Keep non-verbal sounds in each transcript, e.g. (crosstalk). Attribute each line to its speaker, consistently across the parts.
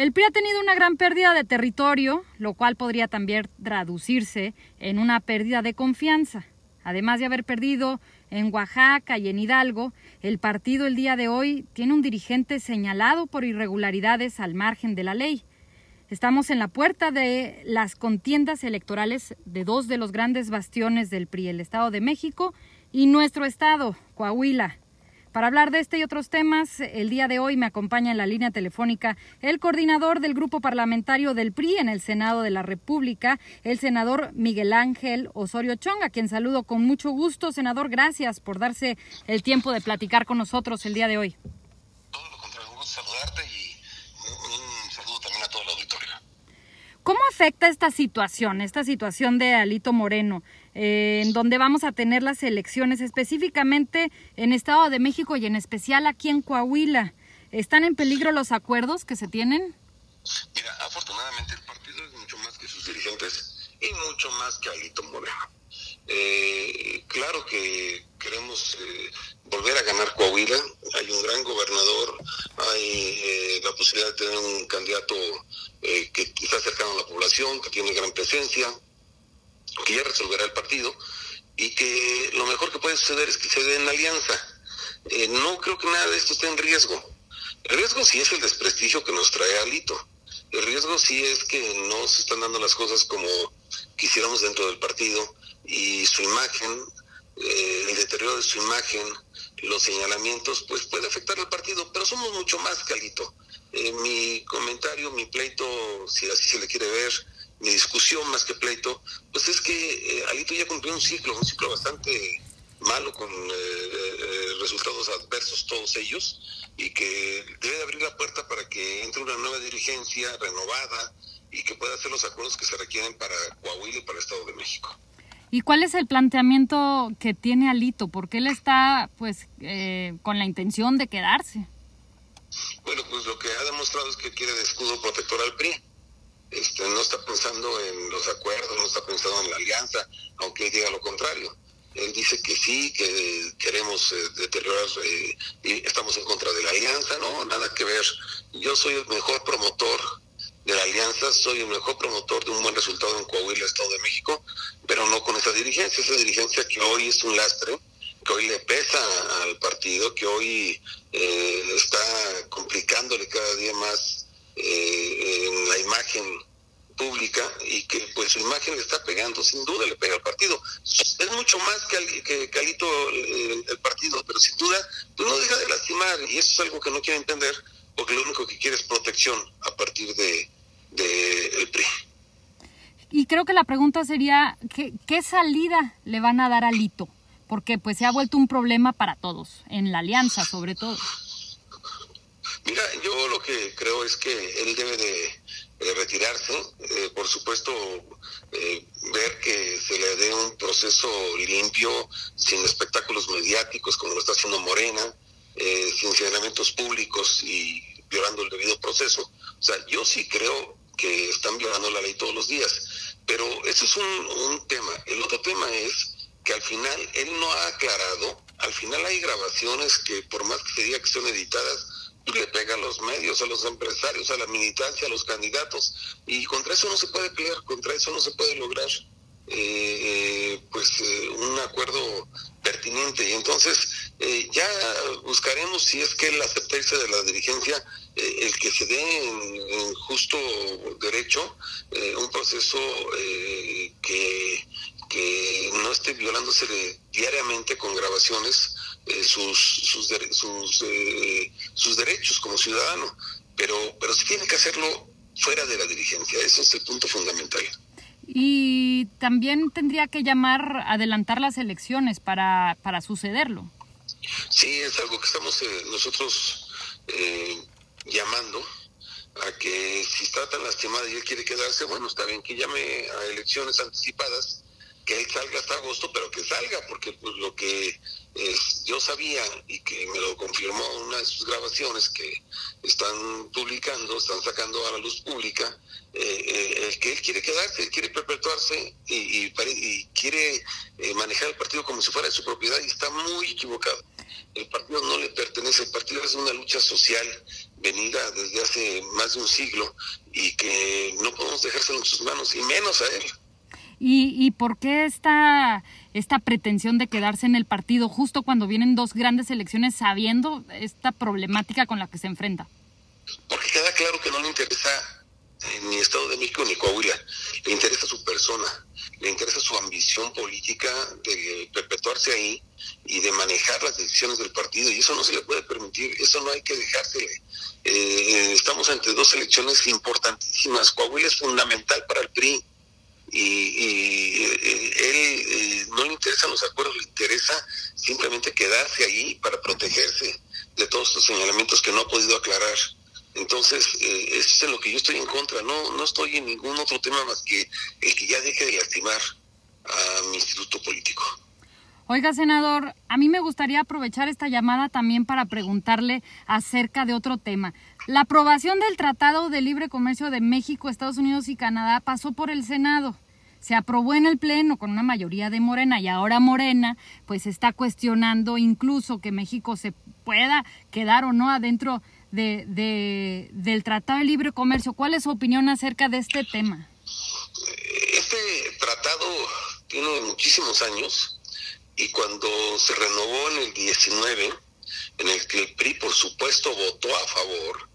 Speaker 1: El PRI ha tenido una gran pérdida de territorio, lo cual podría también traducirse en una pérdida de confianza. Además de haber perdido en Oaxaca y en Hidalgo, el partido el día de hoy tiene un dirigente señalado por irregularidades al margen de la ley. Estamos en la puerta de las contiendas electorales de dos de los grandes bastiones del PRI, el Estado de México y nuestro estado, Coahuila. Para hablar de este y otros temas, el día de hoy me acompaña en la línea telefónica el coordinador del grupo parlamentario del PRI en el Senado de la República, el senador Miguel Ángel Osorio Chong, a quien saludo con mucho gusto. Senador, gracias por darse el tiempo de platicar con nosotros el día de hoy.
Speaker 2: Todo lo contrario, un gusto saludarte y un saludo también a todo el auditorio.
Speaker 1: ¿Cómo afecta esta situación, esta situación de Alito Moreno? Eh, en donde vamos a tener las elecciones específicamente en Estado de México y en especial aquí en Coahuila. ¿Están en peligro los acuerdos que se tienen?
Speaker 2: Mira, afortunadamente el partido es mucho más que sus dirigentes y mucho más que Alito Moreno. Eh, claro que queremos eh, volver a ganar Coahuila. Hay un gran gobernador, hay la posibilidad de tener un candidato que está cercano a la población, que tiene gran presencia que ya resolverá el partido y que lo mejor que puede suceder es que se den alianza. Eh, no creo que nada de esto esté en riesgo. El riesgo sí es el desprestigio que nos trae Alito. El riesgo sí es que no se están dando las cosas como quisiéramos dentro del partido y su imagen, eh, el deterioro de su imagen, los señalamientos, pues puede afectar al partido, pero somos mucho más que Alito. Eh, mi comentario, mi pleito, si así se le quiere ver, mi discusión más que pleito, pues es que eh, Alito ya cumplió un ciclo, un ciclo bastante malo con eh, eh, resultados adversos todos ellos y que debe abrir la puerta para que entre una nueva dirigencia renovada y que pueda hacer los acuerdos que se requieren para Coahuila y para el Estado de México.
Speaker 1: ¿Y cuál es el planteamiento que tiene Alito? ¿Por qué él está pues con la intención de quedarse?
Speaker 2: Bueno, pues lo que ha demostrado es que quiere de escudo protector al PRI este, no está pensando en los acuerdos, no está pensando en la alianza, aunque él diga lo contrario. Él dice que sí, que queremos eh, deteriorar eh, y estamos en contra de la alianza, no, nada que ver. Yo soy el mejor promotor de la alianza, soy el mejor promotor de un buen resultado en Coahuila, Estado de México, pero no con esa dirigencia, esa dirigencia que hoy es un lastre, que hoy le pesa al partido, que hoy eh, está complicándole cada día más eh, en la imagen pública y que pues su imagen le está pegando, sin duda le pega al partido. Es mucho más que, que Calito el, partido, pero sin duda pues no deja de lastimar y eso es algo que no quiere entender porque lo único que quiere es protección a partir de, de el PRI.
Speaker 1: Y creo que la pregunta sería, ¿qué, ¿qué salida le van a dar a Lito? Porque pues se ha vuelto un problema para todos, en la alianza sobre todo.
Speaker 2: Mira, yo lo que creo es que él debe de, retirarse, eh, por supuesto, eh, ver que se le dé un proceso limpio, sin espectáculos mediáticos como lo está haciendo Morena, eh, sin señalamientos públicos y violando el debido proceso. O sea, yo sí creo que están violando la ley todos los días, pero eso es un, un tema. El otro tema es que al final él no ha aclarado, al final hay grabaciones que por más que se diga que son editadas, le pega a los medios, a los empresarios, a la militancia, a los candidatos, y contra eso no se puede pelear, contra eso no se puede lograr eh, pues eh, un acuerdo pertinente. Y entonces eh, ya buscaremos si es que el aceptarse de la dirigencia, el que se dé en, justo derecho un proceso que, que no esté violándose diariamente con grabaciones eh, sus, sus, sus, eh, sus derechos como ciudadano, pero, pero sí tiene que hacerlo fuera de la dirigencia, ese es el punto fundamental.
Speaker 1: Y también tendría que llamar, adelantar las elecciones para, para sucederlo.
Speaker 2: Sí, es algo que estamos eh, nosotros llamando a que si está tan lastimada y él quiere quedarse, bueno, está bien que llame a elecciones anticipadas, que él salga hasta agosto, pero que salga, porque pues lo que yo sabía y que me lo confirmó una de sus grabaciones que están publicando, están sacando a la luz pública, eh, eh que él quiere quedarse, quiere perpetuarse y, y, quiere eh, manejar el partido como si fuera de su propiedad y está muy equivocado. El partido no le pertenece, el partido es una lucha social venida desde hace más de un siglo y que no podemos dejárselo en sus manos, y menos a él.
Speaker 1: ¿Y, y por qué esta, esta pretensión de quedarse en el partido justo cuando vienen dos grandes elecciones sabiendo esta problemática con la que se enfrenta?
Speaker 2: Porque queda claro que no le interesa eh, ni Estado de México ni Coahuila, le interesa su persona, le interesa su ambición política de perpetuarse ahí y de manejar las decisiones del partido, y eso no se le puede permitir, eso no hay que dejársele. Eh, estamos ante dos elecciones importantísimas, Coahuila es fundamental para el PRI, y, eh, él no le interesan los acuerdos, le interesa simplemente quedarse ahí para protegerse de todos estos señalamientos que no ha podido aclarar. Entonces, eh, eso es lo que yo estoy en contra. No, no estoy en ningún otro tema más que el que ya deje de lastimar a mi instituto político.
Speaker 1: Oiga, senador, a mí me gustaría aprovechar esta llamada también para preguntarle acerca de otro tema. La aprobación del Tratado de Libre Comercio de México, Estados Unidos y Canadá pasó por el Senado. Se aprobó en el Pleno con una mayoría de Morena y ahora Morena pues está cuestionando incluso que México se pueda quedar o no adentro de, de, del Tratado de Libre Comercio. ¿Cuál es su opinión acerca de este tema?
Speaker 2: Este tratado tiene muchísimos años y cuando se renovó en el 19, en el que el PRI por supuesto votó a favor,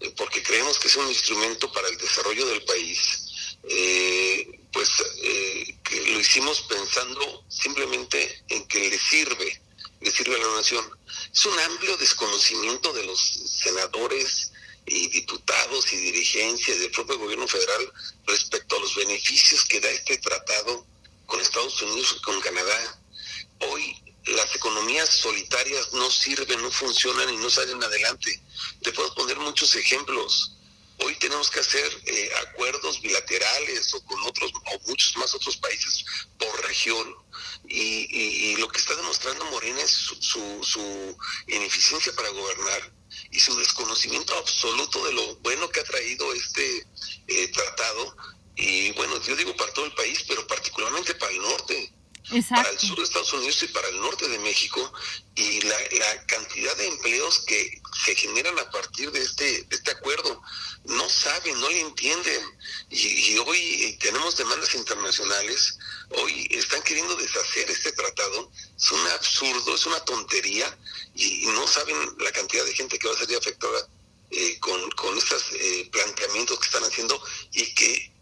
Speaker 2: eh, porque creemos que es un instrumento para el desarrollo del país, eh, pues eh, lo hicimos pensando simplemente en que le sirve, le sirve a la nación. Es un amplio desconocimiento de los senadores y diputados y dirigencias del propio gobierno federal respecto a los beneficios que da este tratado con Estados Unidos y con Canadá. Hoy las economías solitarias no sirven, no funcionan y no salen adelante. Te puedo poner muchos ejemplos. Hoy tenemos que hacer eh, acuerdos bilaterales o con otros o muchos más otros países por región y, lo que está demostrando Morena es su, su, ineficiencia para gobernar y su desconocimiento absoluto de lo bueno que ha traído este eh, tratado y bueno, yo digo para todo el país, pero particularmente para el norte para el sur de Estados Unidos y para el norte de México y la, cantidad de empleos que se generan a partir de este, este acuerdo. No saben, no le entienden. Y, hoy tenemos demandas internacionales, hoy están queriendo deshacer este tratado. Es un absurdo, es una tontería y, no saben la cantidad de gente que va a ser afectada eh, con, con estos eh, planteamientos que están haciendo y que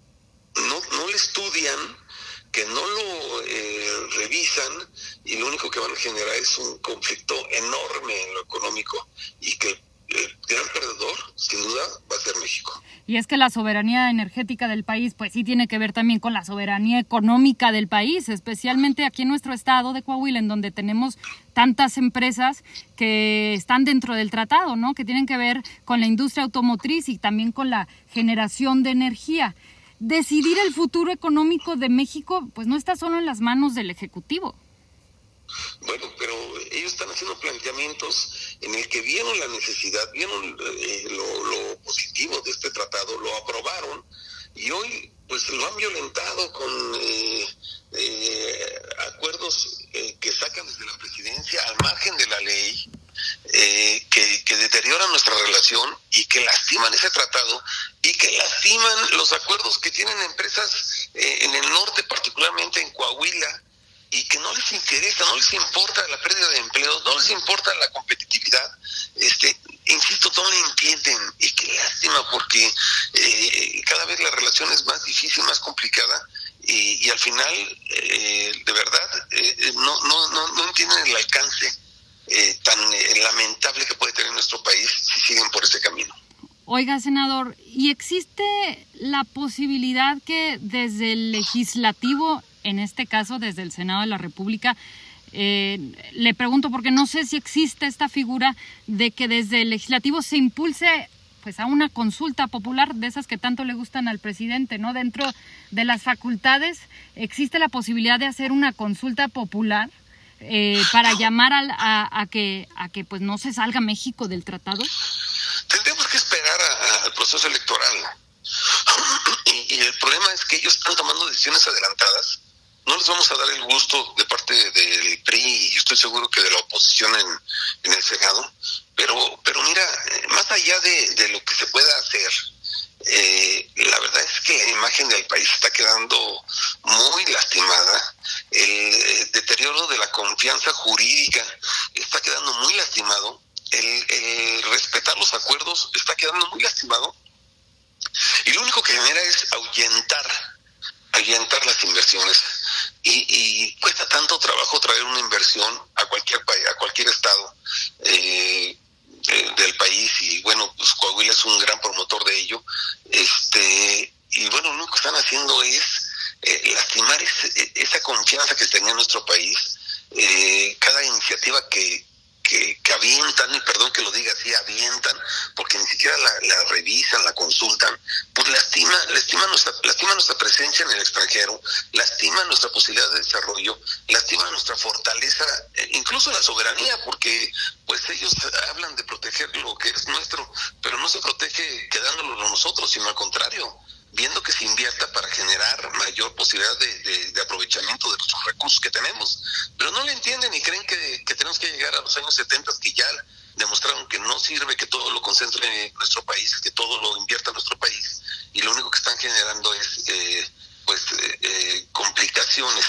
Speaker 2: no, no le estudian que no lo eh, revisan y lo que van a generar es un conflicto enorme en lo económico y que el gran perdedor, sin duda, va a ser México.
Speaker 1: Y es que la soberanía energética del país, pues sí tiene que ver también con la soberanía económica del país, especialmente aquí en nuestro estado de Coahuila, en donde tenemos tantas empresas que están dentro del tratado, ¿no? Que tienen que ver con la industria automotriz y también con la generación de energía decidir el futuro económico de México, pues no está solo en las manos del Ejecutivo.
Speaker 2: Bueno, pero ellos están haciendo planteamientos en el que vieron la necesidad, vieron eh, lo, positivo de este tratado, lo aprobaron y hoy pues lo han violentado con eh, eh, acuerdos que sacan desde la presidencia al margen de la ley, que, que deterioran nuestra relación y que lastiman ese tratado y que lastiman los acuerdos que tienen empresas eh, en el norte, particularmente en Coahuila, y que no les interesa, no les importa la pérdida de empleos, no les importa la competitividad. Este, insisto, no le entienden y qué lástima porque eh, cada vez la relación es más difícil, más complicada y, al final, eh, de verdad, no, no, no, no entienden el alcance tan lamentable que puede tener nuestro país si siguen por ese camino.
Speaker 1: Oiga, senador, ¿y existe la posibilidad que desde el legislativo, en este caso desde el Senado de la República, eh, le pregunto porque no sé si existe esta figura de que desde el legislativo se impulse pues a una consulta popular de esas que tanto le gustan al presidente, ¿no? Dentro de las facultades existe la posibilidad de hacer una consulta popular eh, para llamar a, a, que a que pues no se salga México del tratado
Speaker 2: tendremos que esperar al proceso electoral. (clears throat) Y, el problema es que ellos están tomando decisiones adelantadas. No les vamos a dar el gusto de parte del PRI y estoy seguro que de la oposición en, en el Senado, pero, pero mira, más allá de, de lo que se pueda hacer, eh, la verdad es que la imagen del país está quedando muy lastimada. El, eh, deterioro de la confianza jurídica está quedando muy lastimado. El, respetar los acuerdos está quedando muy lastimado. Y lo único que genera es ahuyentar, ahuyentar las inversiones. Y, cuesta tanto trabajo traer una inversión a cualquier país, a cualquier estado. Eh, del país y bueno, pues Coahuila es un gran promotor de ello. Este, y bueno, lo que están haciendo es eh, lastimar esa confianza que tenía en nuestro país. Eh, cada iniciativa que, que, avientan, y perdón que lo diga así, avientan, porque ni siquiera la, revisan, la consultan, pues lastima, lastima nuestra, lastima nuestra presencia en el extranjero, lastima nuestra posibilidad de desarrollo, lastima nuestra fortaleza, eh, incluso la soberanía, porque pues ellos hablan de proteger lo que es nuestro, pero no se protege quedándolo nosotros, sino al contrario, viendo que se invierta para generar mayor posibilidad de, aprovechamiento de nuestros recursos que tenemos. Pero no le entienden y creen que, tenemos que llegar a los años 70 que ya demostraron que no sirve que todo lo concentre en nuestro país, que todo lo invierta en nuestro país y lo único que están generando es eh, pues eh, eh, complicaciones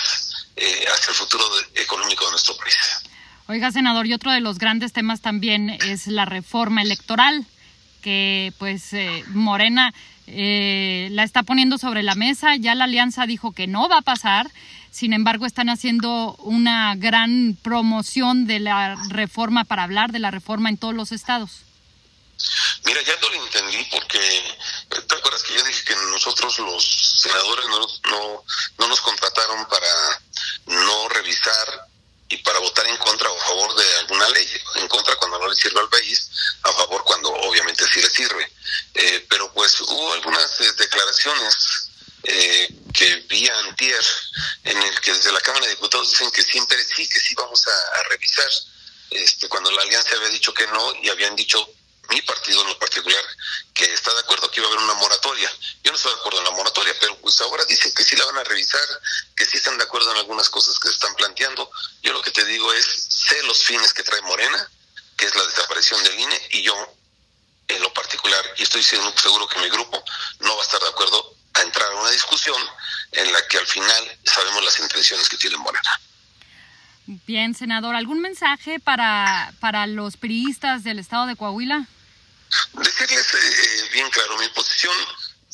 Speaker 2: hacia el futuro económico de nuestro país.
Speaker 1: Oiga, senador, y otro de los grandes temas también es la reforma electoral, que pues Morena eh, la está poniendo sobre la mesa. Ya la alianza dijo que no va a pasar. Sin embargo, están haciendo una gran promoción de la reforma para hablar de la reforma en todos los estados.
Speaker 2: Mira, ya no lo entendí porque eh, te acuerdas que yo dije que nosotros los senadores no, no, no nos contrataron para no revisar y para votar en contra o a favor de alguna ley, en contra cuando no le sirve al país, a favor cuando obviamente sí le sirve. Eh, pero pues hubo algunas eh, declaraciones eh, que vi antier en el que desde la Cámara de Diputados dicen que siempre sí, que sí vamos a, revisar, este, cuando la alianza había dicho que no y habían dicho mi partido en lo particular, que está de acuerdo que iba a haber una moratoria. Yo no estoy de acuerdo en la moratoria, pero pues ahora dicen que sí la van a revisar, que sí están de acuerdo en algunas cosas que se están planteando. Yo lo que te digo es, sé los fines que trae Morena, que es la desaparición del INE, y yo en lo particular, y estoy seguro que mi grupo no va a estar de acuerdo a entrar a una discusión en la que al final sabemos las intenciones que tiene Morena.
Speaker 1: Bien, senador, ¿algún mensaje para, para los priistas del estado de Coahuila?
Speaker 2: Decirles eh, bien claro, mi posición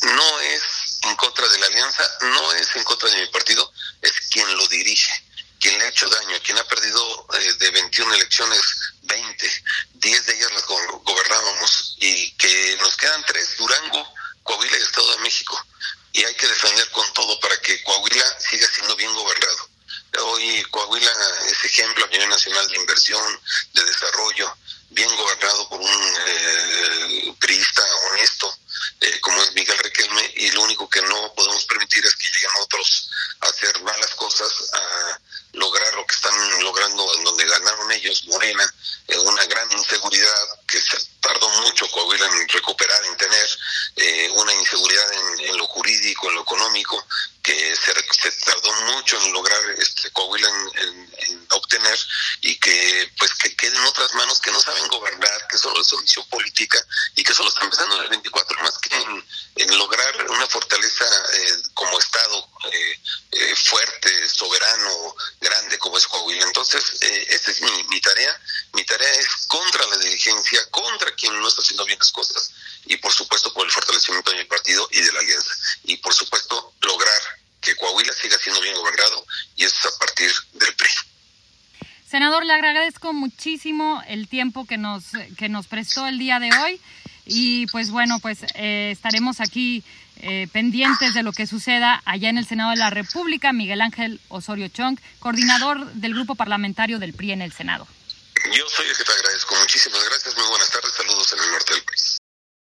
Speaker 2: no es en contra de la alianza, no es en contra de mi partido, es quien lo dirige, quien le ha hecho daño, quien ha perdido eh, de 21 elecciones 20, 10 de ellas las gobernábamos y que nos quedan tres, Durango, Coahuila y Estado de México. Y hay que defender con todo para que Coahuila siga siendo bien gobernado. Hoy Coahuila es ejemplo a nivel nacional de inversión, de desarrollo, bien gobernado por un eh, honesto eh, como es Miguel Requelme y lo único que no podemos permitir es que lleguen otros a hacer malas cosas, a lograr lo que están logrando en donde ganaron ellos, Morena, en una gran inseguridad que se tardó mucho Coahuila en recuperar, en tener eh, una inseguridad en, lo jurídico, en lo económico, que se, tardó mucho en lograr este Coahuila en, obtener y que pues que queden otras manos que no saben gobernar, que solo es solución política y que solo están pensando en el 24, más que en, lograr una fortaleza eh, como Estado eh, eh, fuerte, soberano, grande como es Coahuila. Entonces, esta es mi, mi tarea. Mi tarea es contra la dirigencia, contra quien no está haciendo bien las cosas y por supuesto por el fortalecimiento de mi partido y de la alianza. Y por supuesto lograr que Coahuila siga siendo bien gobernado y eso es a partir del PRI.
Speaker 1: Senador, le agradezco muchísimo el tiempo que nos, que nos prestó el día de hoy y pues bueno, pues eh, estaremos aquí eh, pendientes de lo que suceda allá en el Senado de la República. Miguel Ángel Osorio Chong, coordinador del grupo parlamentario del PRI en el Senado.
Speaker 2: Yo soy el que te agradezco. Muchísimas gracias. Muy buenas tardes. Saludos en el norte del país.